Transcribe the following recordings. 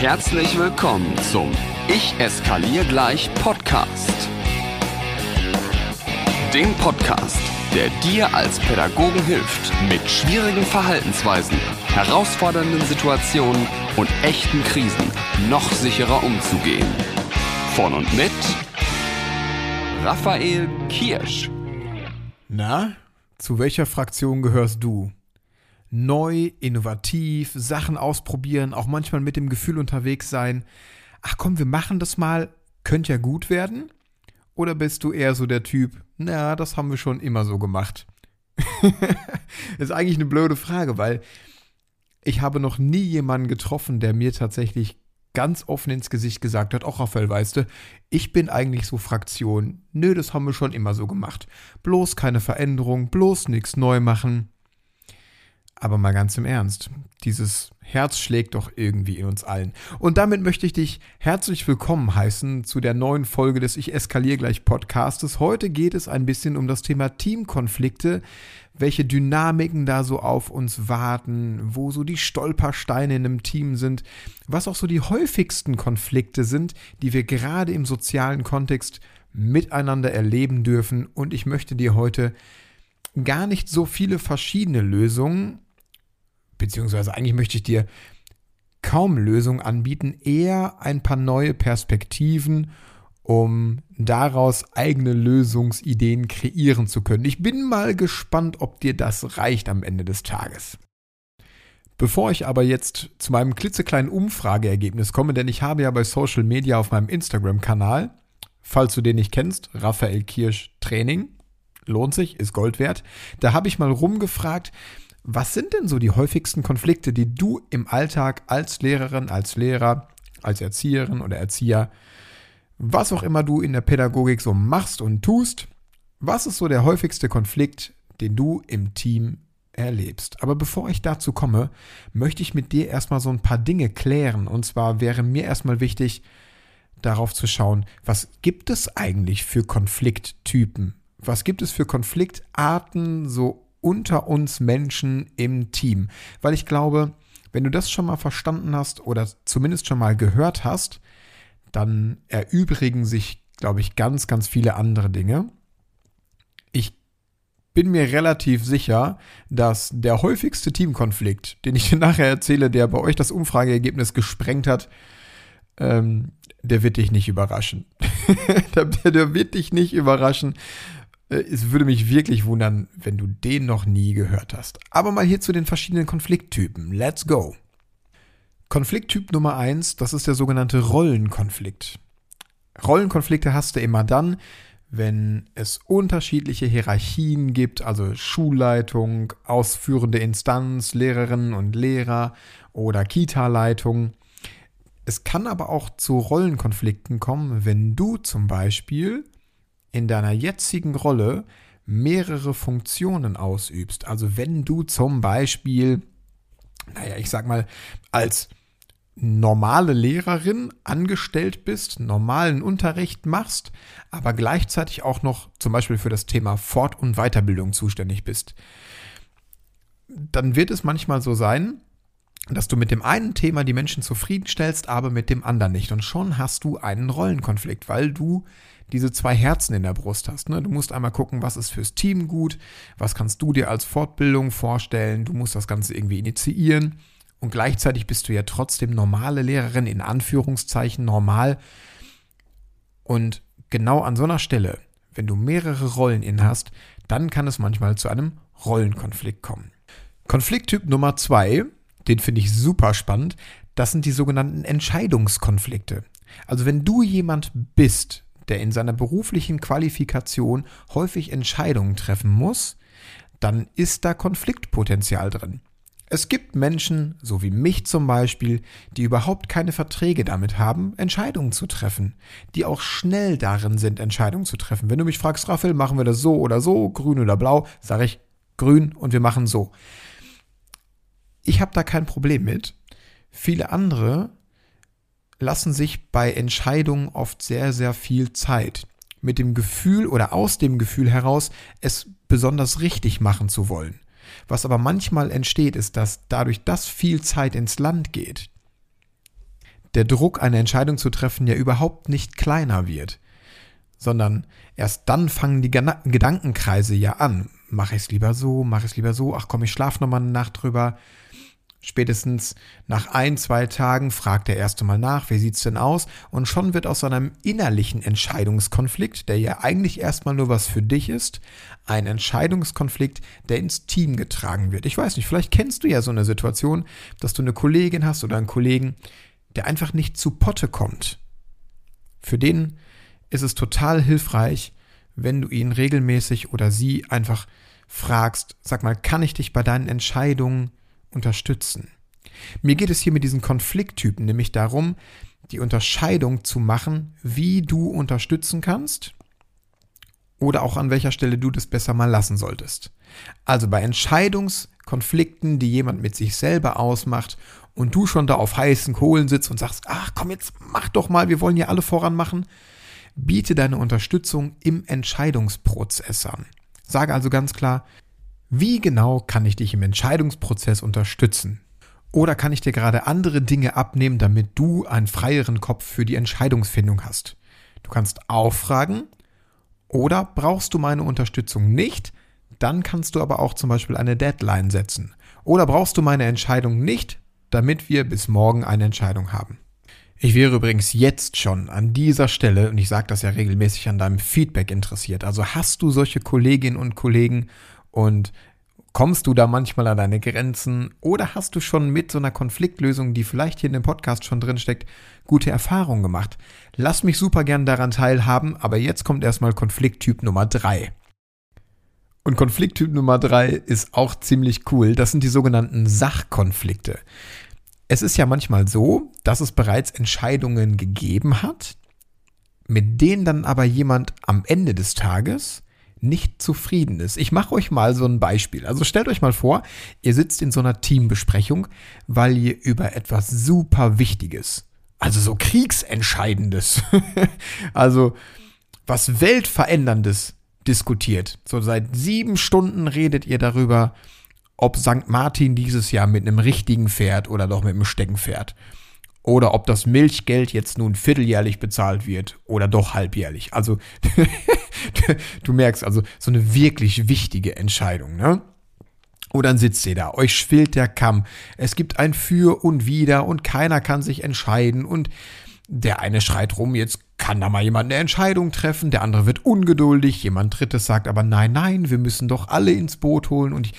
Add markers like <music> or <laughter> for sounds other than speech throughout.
Herzlich willkommen zum Ich eskaliere gleich Podcast. Dem Podcast, der dir als Pädagogen hilft, mit schwierigen Verhaltensweisen, herausfordernden Situationen und echten Krisen noch sicherer umzugehen. Von und mit Raphael Kirsch. Na, zu welcher Fraktion gehörst du? Neu, innovativ, Sachen ausprobieren, auch manchmal mit dem Gefühl unterwegs sein. Ach komm, wir machen das mal, könnte ja gut werden? Oder bist du eher so der Typ, na, das haben wir schon immer so gemacht? <laughs> ist eigentlich eine blöde Frage, weil ich habe noch nie jemanden getroffen, der mir tatsächlich ganz offen ins Gesicht gesagt hat, auch Raphael, weißt du, ich bin eigentlich so Fraktion, nö, das haben wir schon immer so gemacht. Bloß keine Veränderung, bloß nichts neu machen. Aber mal ganz im Ernst, dieses Herz schlägt doch irgendwie in uns allen. Und damit möchte ich dich herzlich willkommen heißen zu der neuen Folge des Ich eskaliere gleich Podcastes. Heute geht es ein bisschen um das Thema Teamkonflikte, welche Dynamiken da so auf uns warten, wo so die Stolpersteine in einem Team sind, was auch so die häufigsten Konflikte sind, die wir gerade im sozialen Kontext miteinander erleben dürfen. Und ich möchte dir heute gar nicht so viele verschiedene Lösungen beziehungsweise eigentlich möchte ich dir kaum Lösungen anbieten, eher ein paar neue Perspektiven, um daraus eigene Lösungsideen kreieren zu können. Ich bin mal gespannt, ob dir das reicht am Ende des Tages. Bevor ich aber jetzt zu meinem klitzekleinen Umfrageergebnis komme, denn ich habe ja bei Social Media auf meinem Instagram-Kanal, falls du den nicht kennst, Raphael Kirsch Training, lohnt sich, ist Gold wert, da habe ich mal rumgefragt, was sind denn so die häufigsten Konflikte, die du im Alltag als Lehrerin, als Lehrer, als Erzieherin oder Erzieher, was auch immer du in der Pädagogik so machst und tust, was ist so der häufigste Konflikt, den du im Team erlebst? Aber bevor ich dazu komme, möchte ich mit dir erstmal so ein paar Dinge klären. Und zwar wäre mir erstmal wichtig, darauf zu schauen, was gibt es eigentlich für Konflikttypen? Was gibt es für Konfliktarten so unter uns Menschen im Team. Weil ich glaube, wenn du das schon mal verstanden hast oder zumindest schon mal gehört hast, dann erübrigen sich, glaube ich, ganz, ganz viele andere Dinge. Ich bin mir relativ sicher, dass der häufigste Teamkonflikt, den ich <laughs> dir nachher erzähle, der bei euch das Umfrageergebnis gesprengt hat, ähm, der wird dich nicht überraschen. <laughs> der, der wird dich nicht überraschen, es würde mich wirklich wundern, wenn du den noch nie gehört hast. Aber mal hier zu den verschiedenen Konflikttypen. Let's go. Konflikttyp Nummer eins, das ist der sogenannte Rollenkonflikt. Rollenkonflikte hast du immer dann, wenn es unterschiedliche Hierarchien gibt, also Schulleitung, ausführende Instanz, Lehrerinnen und Lehrer oder Kita-Leitung. Es kann aber auch zu Rollenkonflikten kommen, wenn du zum Beispiel in deiner jetzigen Rolle mehrere Funktionen ausübst. Also wenn du zum Beispiel, naja, ich sag mal, als normale Lehrerin angestellt bist, normalen Unterricht machst, aber gleichzeitig auch noch zum Beispiel für das Thema Fort- und Weiterbildung zuständig bist, dann wird es manchmal so sein, dass du mit dem einen Thema die Menschen zufriedenstellst, aber mit dem anderen nicht. Und schon hast du einen Rollenkonflikt, weil du diese zwei Herzen in der Brust hast. Ne? Du musst einmal gucken, was ist fürs Team gut, was kannst du dir als Fortbildung vorstellen, du musst das Ganze irgendwie initiieren und gleichzeitig bist du ja trotzdem normale Lehrerin, in Anführungszeichen normal. Und genau an so einer Stelle, wenn du mehrere Rollen in hast, dann kann es manchmal zu einem Rollenkonflikt kommen. Konflikttyp Nummer zwei, den finde ich super spannend, das sind die sogenannten Entscheidungskonflikte. Also wenn du jemand bist, der in seiner beruflichen Qualifikation häufig Entscheidungen treffen muss, dann ist da Konfliktpotenzial drin. Es gibt Menschen, so wie mich zum Beispiel, die überhaupt keine Verträge damit haben, Entscheidungen zu treffen, die auch schnell darin sind, Entscheidungen zu treffen. Wenn du mich fragst, Raphael, machen wir das so oder so, grün oder blau, sage ich grün und wir machen so. Ich habe da kein Problem mit. Viele andere lassen sich bei Entscheidungen oft sehr, sehr viel Zeit. Mit dem Gefühl oder aus dem Gefühl heraus, es besonders richtig machen zu wollen. Was aber manchmal entsteht, ist, dass dadurch, dass viel Zeit ins Land geht, der Druck, eine Entscheidung zu treffen, ja überhaupt nicht kleiner wird, sondern erst dann fangen die Gedankenkreise ja an. Mache ich es lieber so, mache ich es lieber so, ach komm, ich schlafe nochmal eine Nacht drüber, Spätestens nach ein, zwei Tagen fragt er erst einmal nach, wie sieht's denn aus? Und schon wird aus einem innerlichen Entscheidungskonflikt, der ja eigentlich erstmal nur was für dich ist, ein Entscheidungskonflikt, der ins Team getragen wird. Ich weiß nicht, vielleicht kennst du ja so eine Situation, dass du eine Kollegin hast oder einen Kollegen, der einfach nicht zu Potte kommt. Für den ist es total hilfreich, wenn du ihn regelmäßig oder sie einfach fragst, sag mal, kann ich dich bei deinen Entscheidungen unterstützen. Mir geht es hier mit diesen Konflikttypen nämlich darum, die Unterscheidung zu machen, wie du unterstützen kannst oder auch an welcher Stelle du das besser mal lassen solltest. Also bei Entscheidungskonflikten, die jemand mit sich selber ausmacht und du schon da auf heißen Kohlen sitzt und sagst, ach komm jetzt, mach doch mal, wir wollen ja alle voran machen, biete deine Unterstützung im Entscheidungsprozess an. Sage also ganz klar, wie genau kann ich dich im Entscheidungsprozess unterstützen? Oder kann ich dir gerade andere Dinge abnehmen, damit du einen freieren Kopf für die Entscheidungsfindung hast? Du kannst auffragen oder brauchst du meine Unterstützung nicht, dann kannst du aber auch zum Beispiel eine Deadline setzen. Oder brauchst du meine Entscheidung nicht, damit wir bis morgen eine Entscheidung haben. Ich wäre übrigens jetzt schon an dieser Stelle, und ich sage das ja regelmäßig, an deinem Feedback interessiert. Also hast du solche Kolleginnen und Kollegen und kommst du da manchmal an deine Grenzen oder hast du schon mit so einer Konfliktlösung, die vielleicht hier in dem Podcast schon drin steckt, gute Erfahrungen gemacht? Lass mich super gern daran teilhaben, aber jetzt kommt erstmal Konflikttyp Nummer drei. Und Konflikttyp Nummer drei ist auch ziemlich cool. Das sind die sogenannten Sachkonflikte. Es ist ja manchmal so, dass es bereits Entscheidungen gegeben hat, mit denen dann aber jemand am Ende des Tages nicht zufrieden ist. Ich mache euch mal so ein Beispiel. Also stellt euch mal vor, ihr sitzt in so einer Teambesprechung, weil ihr über etwas super Wichtiges, also so Kriegsentscheidendes, <laughs> also was Weltveränderndes diskutiert. So seit sieben Stunden redet ihr darüber, ob St. Martin dieses Jahr mit einem richtigen Pferd oder doch mit einem Steckenpferd oder ob das Milchgeld jetzt nun vierteljährlich bezahlt wird oder doch halbjährlich. Also <laughs> du merkst also so eine wirklich wichtige Entscheidung, ne? Und dann sitzt ihr da, euch schwillt der Kamm, es gibt ein Für und Wider und keiner kann sich entscheiden und der eine schreit rum, jetzt kann da mal jemand eine Entscheidung treffen, der andere wird ungeduldig, jemand drittes sagt aber nein, nein, wir müssen doch alle ins Boot holen und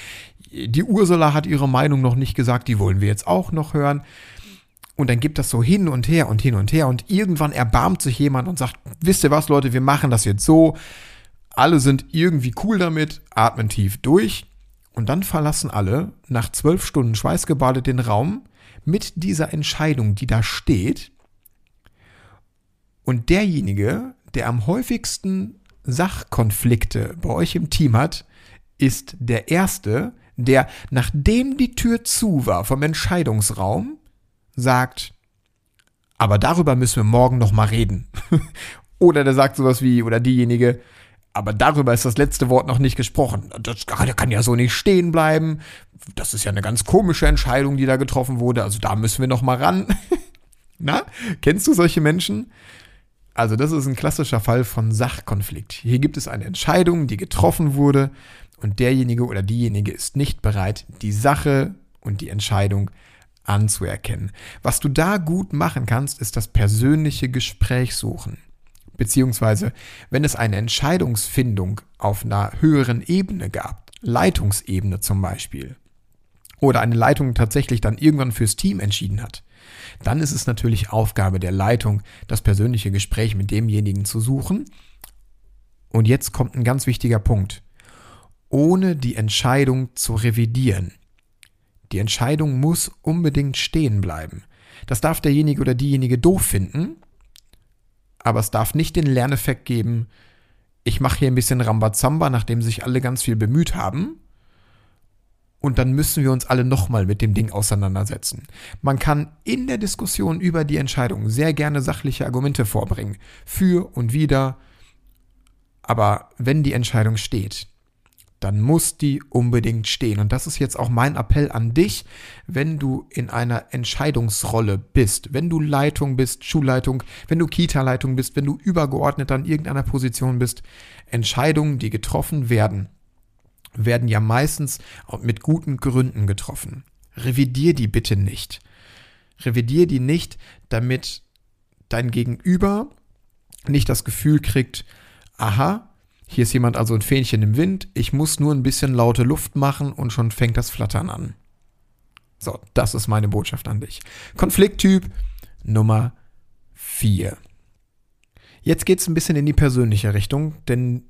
die Ursula hat ihre Meinung noch nicht gesagt, die wollen wir jetzt auch noch hören. Und dann gibt das so hin und her und hin und her und irgendwann erbarmt sich jemand und sagt, wisst ihr was, Leute, wir machen das jetzt so. Alle sind irgendwie cool damit, atmen tief durch und dann verlassen alle nach zwölf Stunden schweißgebadet den Raum mit dieser Entscheidung, die da steht. Und derjenige, der am häufigsten Sachkonflikte bei euch im Team hat, ist der Erste, der, nachdem die Tür zu war vom Entscheidungsraum, sagt, aber darüber müssen wir morgen noch mal reden. <laughs> oder der sagt sowas wie, oder diejenige, aber darüber ist das letzte Wort noch nicht gesprochen. Das kann ja so nicht stehen bleiben. Das ist ja eine ganz komische Entscheidung, die da getroffen wurde. Also da müssen wir noch mal ran. <laughs> Na, kennst du solche Menschen? Also das ist ein klassischer Fall von Sachkonflikt. Hier gibt es eine Entscheidung, die getroffen wurde und derjenige oder diejenige ist nicht bereit, die Sache und die Entscheidung anzuerkennen. Was du da gut machen kannst, ist das persönliche Gespräch suchen. Beziehungsweise, wenn es eine Entscheidungsfindung auf einer höheren Ebene gab, Leitungsebene zum Beispiel, oder eine Leitung tatsächlich dann irgendwann fürs Team entschieden hat, dann ist es natürlich Aufgabe der Leitung, das persönliche Gespräch mit demjenigen zu suchen. Und jetzt kommt ein ganz wichtiger Punkt. Ohne die Entscheidung zu revidieren. Die Entscheidung muss unbedingt stehen bleiben. Das darf derjenige oder diejenige doof finden, aber es darf nicht den Lerneffekt geben, ich mache hier ein bisschen Rambazamba, nachdem sich alle ganz viel bemüht haben. Und dann müssen wir uns alle nochmal mit dem Ding auseinandersetzen. Man kann in der Diskussion über die Entscheidung sehr gerne sachliche Argumente vorbringen. Für und wider. Aber wenn die Entscheidung steht, dann muss die unbedingt stehen. Und das ist jetzt auch mein Appell an dich, wenn du in einer Entscheidungsrolle bist, wenn du Leitung bist, Schulleitung, wenn du Kita-Leitung bist, wenn du übergeordnet an irgendeiner Position bist. Entscheidungen, die getroffen werden, werden ja meistens mit guten Gründen getroffen. Revidier die bitte nicht. Revidier die nicht, damit dein Gegenüber nicht das Gefühl kriegt, aha, hier ist jemand also ein Fähnchen im Wind, ich muss nur ein bisschen laute Luft machen und schon fängt das Flattern an. So, das ist meine Botschaft an dich. Konflikttyp Nummer 4. Jetzt geht es ein bisschen in die persönliche Richtung, denn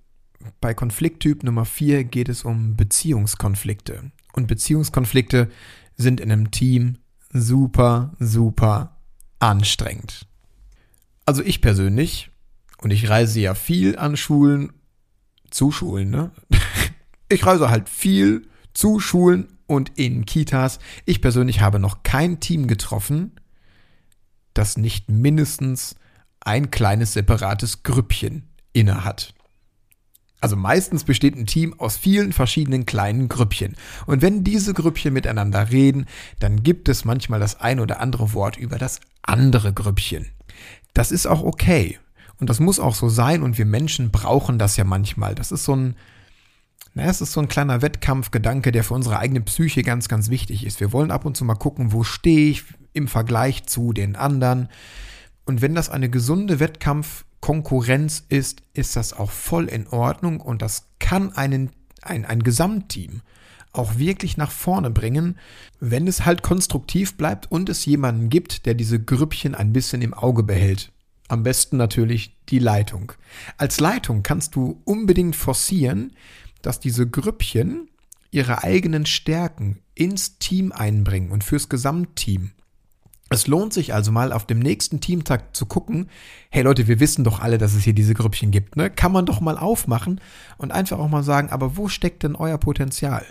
bei Konflikttyp Nummer 4 geht es um Beziehungskonflikte. Und Beziehungskonflikte sind in einem Team super, super anstrengend. Also ich persönlich, und ich reise ja viel an Schulen zu Schulen, ne? <laughs> Ich reise halt viel zu Schulen und in Kitas. Ich persönlich habe noch kein Team getroffen, das nicht mindestens ein kleines separates Grüppchen inne hat. Also meistens besteht ein Team aus vielen verschiedenen kleinen Grüppchen. Und wenn diese Grüppchen miteinander reden, dann gibt es manchmal das ein oder andere Wort über das andere Grüppchen. Das ist auch okay. Und das muss auch so sein und wir Menschen brauchen das ja manchmal. Das ist so ein, naja, es ist so ein kleiner Wettkampfgedanke, der für unsere eigene Psyche ganz, ganz wichtig ist. Wir wollen ab und zu mal gucken, wo stehe ich im Vergleich zu den anderen. Und wenn das eine gesunde Wettkampfkonkurrenz ist, ist das auch voll in Ordnung und das kann einen, ein, ein Gesamtteam auch wirklich nach vorne bringen, wenn es halt konstruktiv bleibt und es jemanden gibt, der diese Grüppchen ein bisschen im Auge behält. Am besten natürlich die Leitung. Als Leitung kannst du unbedingt forcieren, dass diese Grüppchen ihre eigenen Stärken ins Team einbringen und fürs Gesamtteam. Es lohnt sich also mal auf dem nächsten Teamtag zu gucken, hey Leute, wir wissen doch alle, dass es hier diese Grüppchen gibt, ne? Kann man doch mal aufmachen und einfach auch mal sagen, aber wo steckt denn euer Potenzial?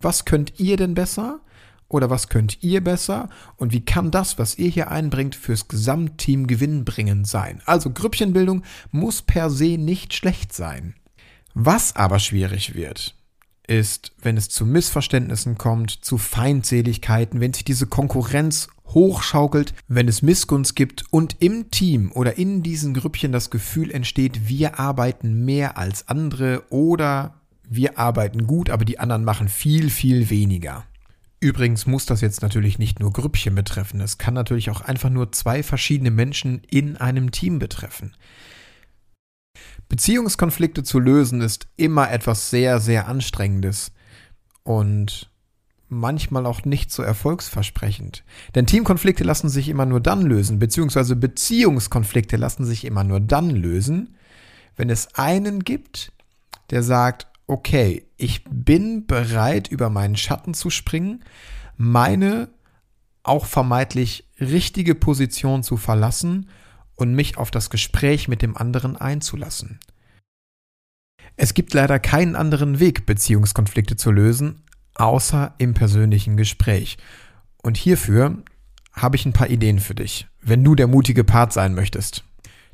Was könnt ihr denn besser? Oder was könnt ihr besser? Und wie kann das, was ihr hier einbringt, fürs Gesamtteam gewinnbringend sein? Also Grüppchenbildung muss per se nicht schlecht sein. Was aber schwierig wird, ist, wenn es zu Missverständnissen kommt, zu Feindseligkeiten, wenn sich diese Konkurrenz hochschaukelt, wenn es Missgunst gibt und im Team oder in diesen Grüppchen das Gefühl entsteht, wir arbeiten mehr als andere oder wir arbeiten gut, aber die anderen machen viel, viel weniger. Übrigens muss das jetzt natürlich nicht nur Grüppchen betreffen. Es kann natürlich auch einfach nur zwei verschiedene Menschen in einem Team betreffen. Beziehungskonflikte zu lösen ist immer etwas sehr, sehr Anstrengendes und manchmal auch nicht so erfolgsversprechend. Denn Teamkonflikte lassen sich immer nur dann lösen, beziehungsweise Beziehungskonflikte lassen sich immer nur dann lösen, wenn es einen gibt, der sagt, okay, ich bin bereit, über meinen Schatten zu springen, meine auch vermeintlich richtige Position zu verlassen und mich auf das Gespräch mit dem anderen einzulassen. Es gibt leider keinen anderen Weg, Beziehungskonflikte zu lösen, außer im persönlichen Gespräch. Und hierfür habe ich ein paar Ideen für dich, wenn du der mutige Part sein möchtest.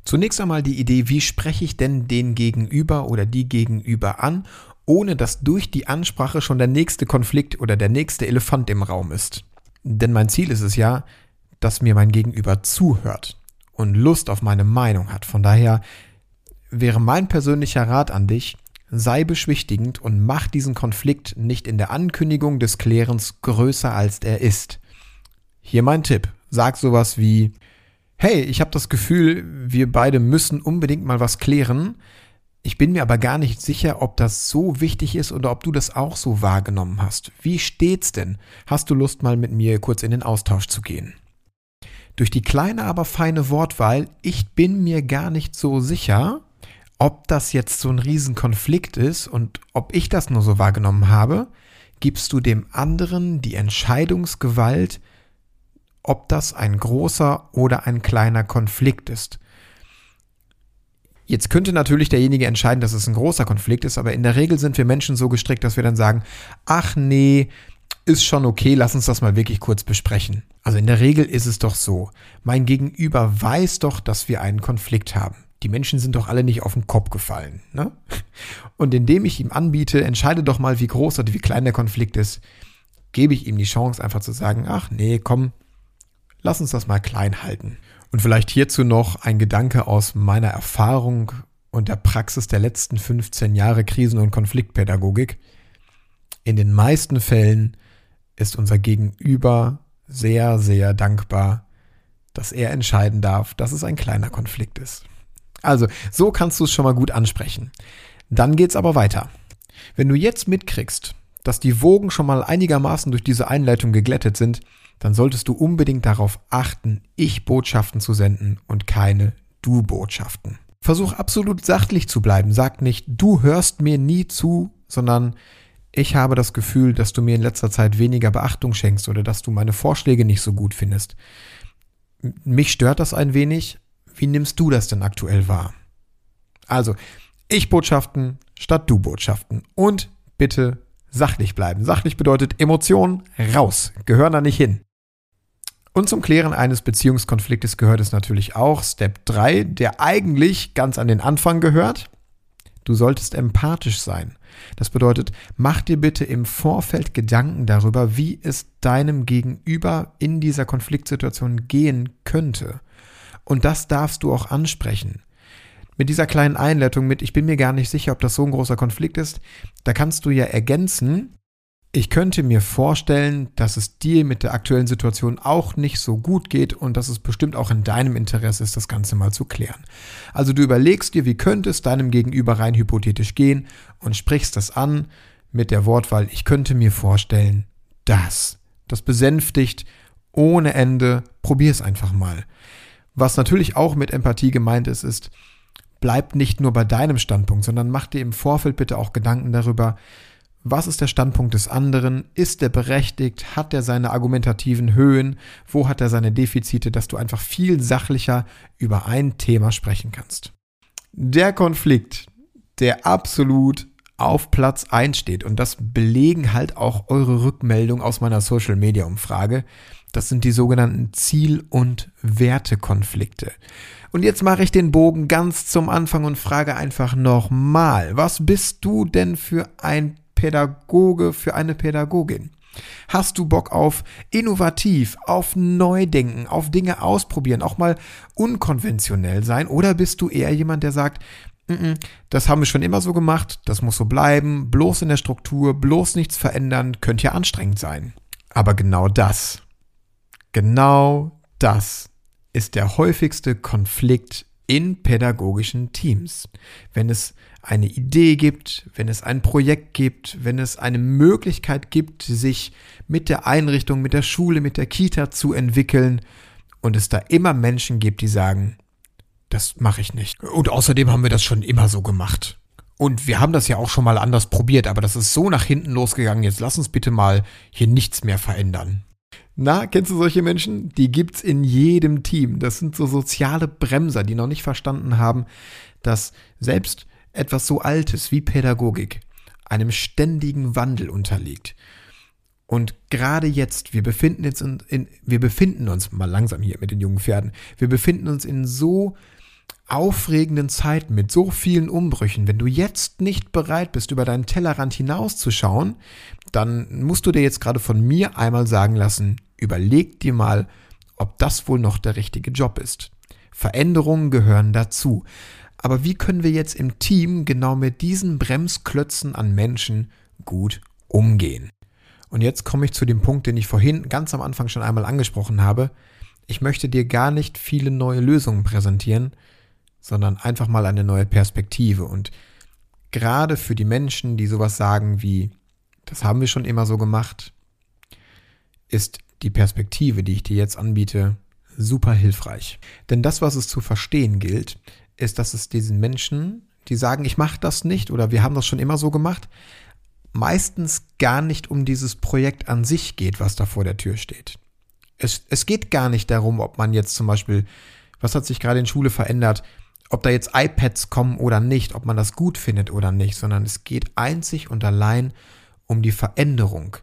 Zunächst einmal die Idee, wie spreche ich denn den Gegenüber oder die Gegenüber an, ohne dass durch die Ansprache schon der nächste Konflikt oder der nächste Elefant im Raum ist. Denn mein Ziel ist es ja, dass mir mein Gegenüber zuhört und Lust auf meine Meinung hat. Von daher wäre mein persönlicher Rat an dich, sei beschwichtigend und mach diesen Konflikt nicht in der Ankündigung des Klärens größer als er ist. Hier mein Tipp. Sag sowas wie, hey, ich habe das Gefühl, wir beide müssen unbedingt mal was klären. Ich bin mir aber gar nicht sicher, ob das so wichtig ist oder ob du das auch so wahrgenommen hast. Wie steht's denn? Hast du Lust mal mit mir kurz in den Austausch zu gehen? Durch die kleine, aber feine Wortwahl, ich bin mir gar nicht so sicher, ob das jetzt so ein Riesenkonflikt ist und ob ich das nur so wahrgenommen habe, gibst du dem anderen die Entscheidungsgewalt, ob das ein großer oder ein kleiner Konflikt ist. Jetzt könnte natürlich derjenige entscheiden, dass es ein großer Konflikt ist, aber in der Regel sind wir Menschen so gestrickt, dass wir dann sagen, ach nee, ist schon okay, lass uns das mal wirklich kurz besprechen. Also in der Regel ist es doch so, mein Gegenüber weiß doch, dass wir einen Konflikt haben. die Menschen sind doch alle nicht auf den Kopf gefallen. Ne? Und indem ich ihm anbiete, entscheide doch mal, wie groß oder wie klein der Konflikt ist, gebe ich ihm die Chance, einfach zu sagen, ach nee, komm, lass uns das mal klein halten. Und vielleicht hierzu noch ein Gedanke aus meiner Erfahrung und der Praxis der letzten 15 Jahre Krisen- und Konfliktpädagogik. In den meisten Fällen ist unser Gegenüber sehr, sehr dankbar, dass er entscheiden darf, dass es ein kleiner Konflikt ist. Also, so kannst du es schon mal gut ansprechen. Dann geht's aber weiter. Wenn du jetzt mitkriegst, dass die Wogen schon mal einigermaßen durch diese Einleitung geglättet sind, dann solltest du unbedingt darauf achten, Ich-Botschaften zu senden und keine Du-Botschaften. Versuch absolut sachlich zu bleiben. Sag nicht, du hörst mir nie zu, sondern ich habe das Gefühl, dass du mir in letzter Zeit weniger Beachtung schenkst oder dass du meine Vorschläge nicht so gut findest. Mich stört das ein wenig. Wie nimmst du das denn aktuell wahr? Also, Ich-Botschaften statt Du-Botschaften. Und bitte sachlich bleiben. Sachlich bedeutet Emotionen raus, gehören da nicht hin. Und zum Klären eines Beziehungskonfliktes gehört es natürlich auch Step 3, der eigentlich ganz an den Anfang gehört. Du solltest empathisch sein. Das bedeutet, mach dir bitte im Vorfeld Gedanken darüber, wie es deinem Gegenüber in dieser Konfliktsituation gehen könnte. Und das darfst du auch ansprechen. Mit dieser kleinen Einleitung mit, ich bin mir gar nicht sicher, ob das so ein großer Konflikt ist, da kannst du ja ergänzen, ich könnte mir vorstellen, dass es dir mit der aktuellen Situation auch nicht so gut geht und dass es bestimmt auch in deinem Interesse ist, das Ganze mal zu klären. Also du überlegst dir, wie könnte es deinem Gegenüber rein hypothetisch gehen und sprichst das an mit der Wortwahl, ich könnte mir vorstellen, dass. Das besänftigt ohne Ende, probier es einfach mal. Was natürlich auch mit Empathie gemeint ist, ist, bleib nicht nur bei deinem Standpunkt, sondern mach dir im Vorfeld bitte auch Gedanken darüber, was ist der Standpunkt des anderen? Ist er berechtigt? Hat er seine argumentativen Höhen? Wo hat er seine Defizite, dass du einfach viel sachlicher über ein Thema sprechen kannst? Der Konflikt, der absolut auf Platz 1 steht, und das belegen halt auch eure Rückmeldungen aus meiner Social Media Umfrage, das sind die sogenannten Ziel- und Wertekonflikte. Und jetzt mache ich den Bogen ganz zum Anfang und frage einfach nochmal, was bist du denn für ein Pädagoge, für eine Pädagogin? Hast du Bock auf innovativ, auf Neudenken, auf Dinge ausprobieren, auch mal unkonventionell sein? Oder bist du eher jemand, der sagt, das haben wir schon immer so gemacht, das muss so bleiben, bloß in der Struktur, bloß nichts verändern, könnte ja anstrengend sein. Aber genau das, genau das ist der häufigste Konflikt in pädagogischen Teams. Wenn es eine Idee gibt, wenn es ein Projekt gibt, wenn es eine Möglichkeit gibt, sich mit der Einrichtung, mit der Schule, mit der Kita zu entwickeln und es da immer Menschen gibt, die sagen, das mache ich nicht. Und außerdem haben wir das schon immer so gemacht. Und wir haben das ja auch schon mal anders probiert, aber das ist so nach hinten losgegangen. Jetzt lass uns bitte mal hier nichts mehr verändern. Na, kennst du solche Menschen? Die gibt's in jedem Team. Das sind so soziale Bremser, die noch nicht verstanden haben, dass selbst etwas so Altes wie Pädagogik einem ständigen Wandel unterliegt. Und gerade jetzt, wir befinden uns in, in, wir befinden uns mal langsam hier mit den jungen Pferden. Wir befinden uns in so aufregenden Zeiten mit so vielen Umbrüchen. Wenn du jetzt nicht bereit bist, über deinen Tellerrand hinauszuschauen, dann musst du dir jetzt gerade von mir einmal sagen lassen, überleg dir mal, ob das wohl noch der richtige Job ist. Veränderungen gehören dazu. Aber wie können wir jetzt im Team genau mit diesen Bremsklötzen an Menschen gut umgehen? Und jetzt komme ich zu dem Punkt, den ich vorhin ganz am Anfang schon einmal angesprochen habe. Ich möchte dir gar nicht viele neue Lösungen präsentieren, sondern einfach mal eine neue Perspektive. Und gerade für die Menschen, die sowas sagen wie, das haben wir schon immer so gemacht, ist die Perspektive, die ich dir jetzt anbiete, super hilfreich. Denn das, was es zu verstehen gilt, ist, dass es diesen Menschen, die sagen, ich mache das nicht oder wir haben das schon immer so gemacht, meistens gar nicht um dieses Projekt an sich geht, was da vor der Tür steht. Es, es geht gar nicht darum, ob man jetzt zum Beispiel, was hat sich gerade in Schule verändert, ob da jetzt iPads kommen oder nicht, ob man das gut findet oder nicht, sondern es geht einzig und allein um die Veränderung,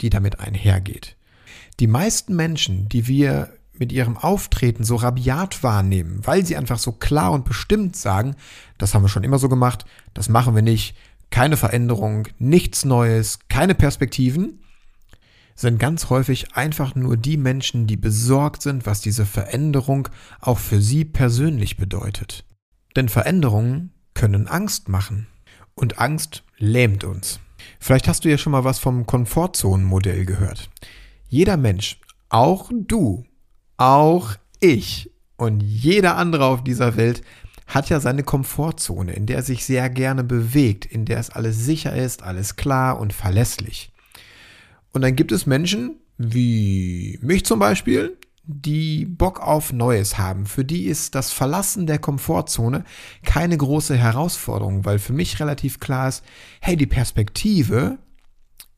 die damit einhergeht. Die meisten Menschen, die wir mit ihrem Auftreten so rabiat wahrnehmen, weil sie einfach so klar und bestimmt sagen, das haben wir schon immer so gemacht, das machen wir nicht, keine Veränderung, nichts Neues, keine Perspektiven, sind ganz häufig einfach nur die Menschen, die besorgt sind, was diese Veränderung auch für sie persönlich bedeutet. Denn Veränderungen können Angst machen. Und Angst lähmt uns. Vielleicht hast du ja schon mal was vom Komfortzonenmodell gehört. Jeder Mensch, auch du, auch ich und jeder andere auf dieser Welt hat ja seine Komfortzone, in der er sich sehr gerne bewegt, in der es alles sicher ist, alles klar und verlässlich. Und dann gibt es Menschen, wie mich zum Beispiel, die Bock auf Neues haben. Für die ist das Verlassen der Komfortzone keine große Herausforderung, weil für mich relativ klar ist, hey, die Perspektive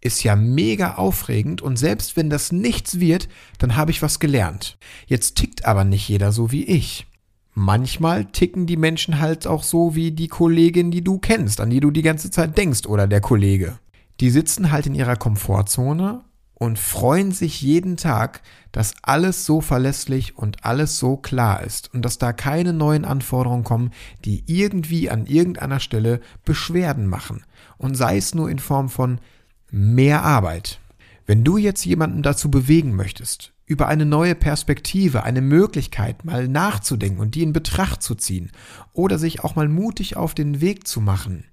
ist ja mega aufregend und selbst wenn das nichts wird, dann habe ich was gelernt. Jetzt tickt aber nicht jeder so wie ich. Manchmal ticken die Menschen halt auch so wie die Kollegin, die du kennst, an die du die ganze Zeit denkst oder der Kollege. Die sitzen halt in ihrer Komfortzone und freuen sich jeden Tag, dass alles so verlässlich und alles so klar ist und dass da keine neuen Anforderungen kommen, die irgendwie an irgendeiner Stelle Beschwerden machen. Und sei es nur in Form von mehr Arbeit. Wenn du jetzt jemanden dazu bewegen möchtest, über eine neue Perspektive, eine Möglichkeit mal nachzudenken und die in Betracht zu ziehen oder sich auch mal mutig auf den Weg zu machen,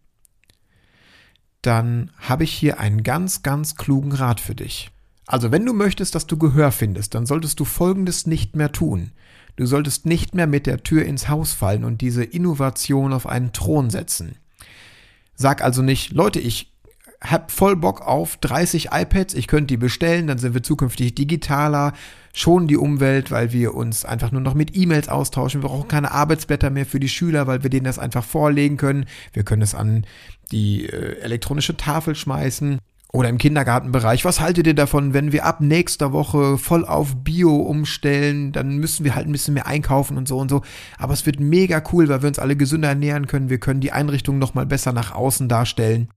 dann habe ich hier einen ganz, ganz klugen Rat für dich. Also wenn du möchtest, dass du Gehör findest, dann solltest du Folgendes nicht mehr tun. Du solltest nicht mehr mit der Tür ins Haus fallen und diese Innovation auf einen Thron setzen. Sag also nicht, Leute, ich hab voll Bock auf 30 iPads, ich könnte die bestellen, dann sind wir zukünftig digitaler, schonen die Umwelt, weil wir uns einfach nur noch mit E-Mails austauschen. Wir brauchen keine Arbeitsblätter mehr für die Schüler, weil wir denen das einfach vorlegen können. Wir können es an die äh, elektronische Tafel schmeißen. Oder im Kindergartenbereich, was haltet ihr davon, wenn wir ab nächster Woche voll auf Bio umstellen? Dann müssen wir halt ein bisschen mehr einkaufen und so und so. Aber es wird mega cool, weil wir uns alle gesünder ernähren können. Wir können die Einrichtung nochmal besser nach außen darstellen.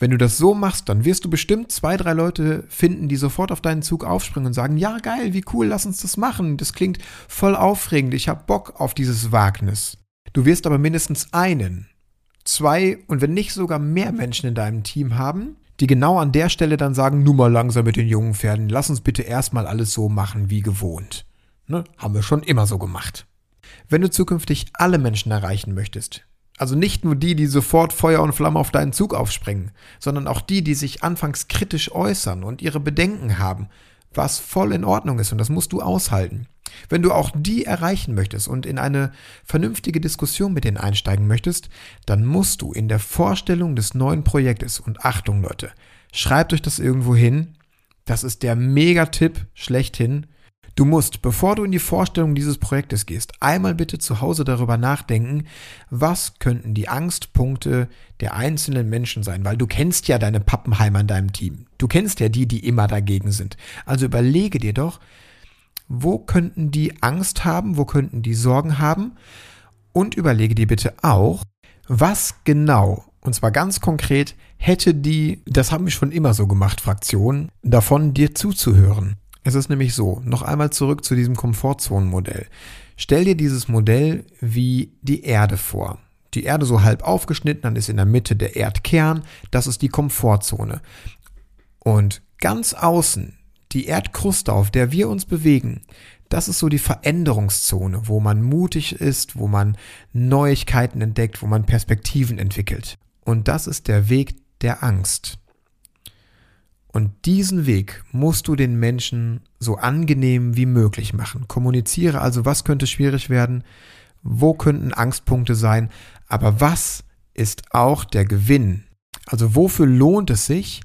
Wenn du das so machst, dann wirst du bestimmt zwei, drei Leute finden, die sofort auf deinen Zug aufspringen und sagen, ja geil, wie cool, lass uns das machen. Das klingt voll aufregend. Ich habe Bock auf dieses Wagnis. Du wirst aber mindestens einen, zwei und wenn nicht sogar mehr Menschen in deinem Team haben, die genau an der Stelle dann sagen, nur mal langsam mit den jungen Pferden, lass uns bitte erstmal alles so machen wie gewohnt. Ne? Haben wir schon immer so gemacht. Wenn du zukünftig alle Menschen erreichen möchtest, also nicht nur die, die sofort Feuer und Flamme auf deinen Zug aufspringen, sondern auch die, die sich anfangs kritisch äußern und ihre Bedenken haben, was voll in Ordnung ist und das musst du aushalten. Wenn du auch die erreichen möchtest und in eine vernünftige Diskussion mit denen einsteigen möchtest, dann musst du in der Vorstellung des neuen Projektes und Achtung Leute, schreibt euch das irgendwo hin. Das ist der Megatipp schlechthin. Du musst, bevor du in die Vorstellung dieses Projektes gehst, einmal bitte zu Hause darüber nachdenken, was könnten die Angstpunkte der einzelnen Menschen sein, weil du kennst ja deine Pappenheimer in deinem Team. Du kennst ja die, die immer dagegen sind. Also überlege dir doch, wo könnten die Angst haben, wo könnten die Sorgen haben und überlege dir bitte auch, was genau, und zwar ganz konkret, hätte die, das haben wir schon immer so gemacht, Fraktion, davon dir zuzuhören. Es ist nämlich so, noch einmal zurück zu diesem Komfortzonenmodell. Stell dir dieses Modell wie die Erde vor. Die Erde so halb aufgeschnitten, dann ist in der Mitte der Erdkern, das ist die Komfortzone. Und ganz außen, die Erdkruste, auf der wir uns bewegen, das ist so die Veränderungszone, wo man mutig ist, wo man Neuigkeiten entdeckt, wo man Perspektiven entwickelt. Und das ist der Weg der Angst. Und diesen Weg musst du den Menschen so angenehm wie möglich machen. Kommuniziere also, was könnte schwierig werden, wo könnten Angstpunkte sein, aber was ist auch der Gewinn? Also wofür lohnt es sich,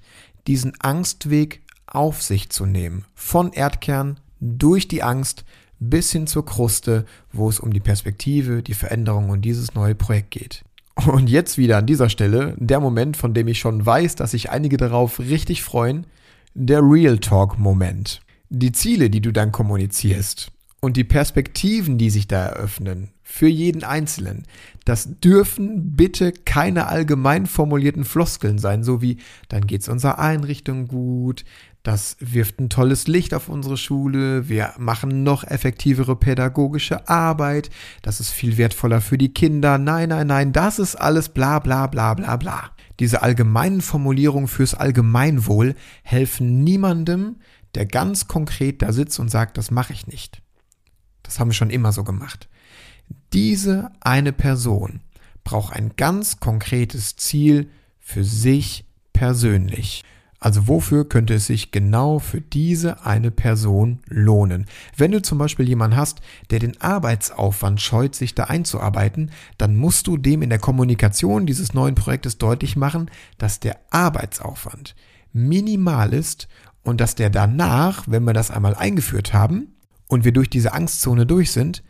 diesen Angstweg auf sich zu nehmen? Von Erdkern durch die Angst bis hin zur Kruste, wo es um die Perspektive, die Veränderung und dieses neue Projekt geht. Und jetzt wieder an dieser Stelle der Moment, von dem ich schon weiß, dass sich einige darauf richtig freuen, der Real Talk Moment. Die Ziele, die du dann kommunizierst und die Perspektiven, die sich da eröffnen, für jeden Einzelnen, das dürfen bitte keine allgemein formulierten Floskeln sein, so wie dann geht's unserer Einrichtung gut, das wirft ein tolles Licht auf unsere Schule, wir machen noch effektivere pädagogische Arbeit, das ist viel wertvoller für die Kinder. Nein, nein, nein, das ist alles bla bla bla bla bla. Diese allgemeinen Formulierungen fürs Allgemeinwohl helfen niemandem, der ganz konkret da sitzt und sagt, das mache ich nicht. Das haben wir schon immer so gemacht. Diese eine Person braucht ein ganz konkretes Ziel für sich persönlich. Also wofür könnte es sich genau für diese eine Person lohnen? Wenn du zum Beispiel jemanden hast, der den Arbeitsaufwand scheut, sich da einzuarbeiten, dann musst du dem in der Kommunikation dieses neuen Projektes deutlich machen, dass der Arbeitsaufwand minimal ist und dass der danach, wenn wir das einmal eingeführt haben und wir durch diese Angstzone durch sind,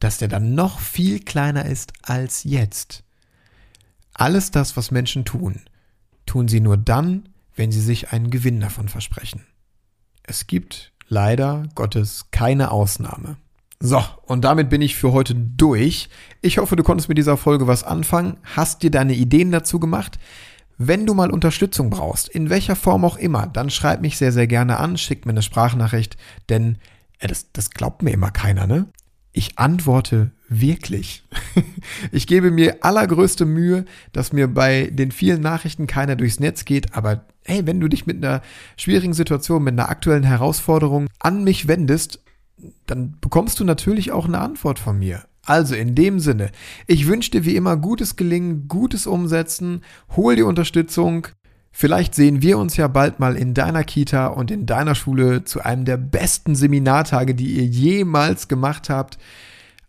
dass der dann noch viel kleiner ist als jetzt. Alles das, was Menschen tun, tun sie nur dann, wenn sie sich einen Gewinn davon versprechen. Es gibt leider Gottes keine Ausnahme. So, und damit bin ich für heute durch. Ich hoffe, du konntest mit dieser Folge was anfangen, hast dir deine Ideen dazu gemacht. Wenn du mal Unterstützung brauchst, in welcher Form auch immer, dann schreib mich sehr, sehr gerne an, schick mir eine Sprachnachricht, denn äh, das, das glaubt mir immer keiner, ne? Ich antworte wirklich. <laughs> Ich gebe mir allergrößte Mühe, dass mir bei den vielen Nachrichten keiner durchs Netz geht, aber hey, wenn du dich mit einer schwierigen Situation, mit einer aktuellen Herausforderung an mich wendest, dann bekommst du natürlich auch eine Antwort von mir. Also in dem Sinne, ich wünsche dir wie immer gutes Gelingen, gutes Umsetzen, hol die Unterstützung. Vielleicht sehen wir uns ja bald mal in deiner Kita und in deiner Schule zu einem der besten Seminartage, die ihr jemals gemacht habt.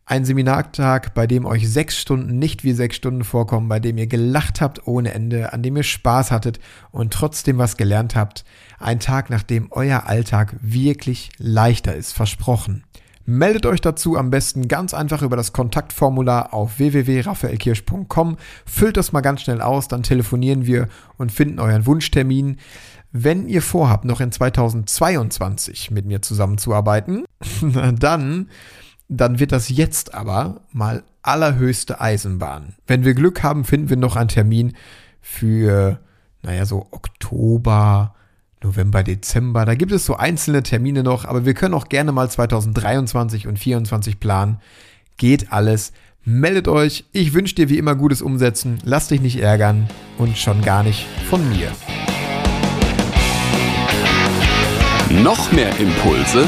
Ein Seminartag, bei dem euch sechs Stunden nicht wie sechs Stunden vorkommen, bei dem ihr gelacht habt ohne Ende, an dem ihr Spaß hattet und trotzdem was gelernt habt. Ein Tag, nach dem euer Alltag wirklich leichter ist, versprochen. Meldet euch dazu am besten ganz einfach über das Kontaktformular auf www.raphaelkirsch.com. Füllt das mal ganz schnell aus, dann telefonieren wir und finden euren Wunschtermin. Wenn ihr vorhabt, noch in 2022 mit mir zusammenzuarbeiten, <laughs> dann dann wird das jetzt aber mal allerhöchste Eisenbahn. Wenn wir Glück haben, finden wir noch einen Termin für, naja, so Oktober, November, Dezember. Da gibt es so einzelne Termine noch, aber wir können auch gerne mal 2023 und 2024 planen. Geht alles. Meldet euch. Ich wünsche dir wie immer gutes Umsetzen. Lass dich nicht ärgern und schon gar nicht von mir. Noch mehr Impulse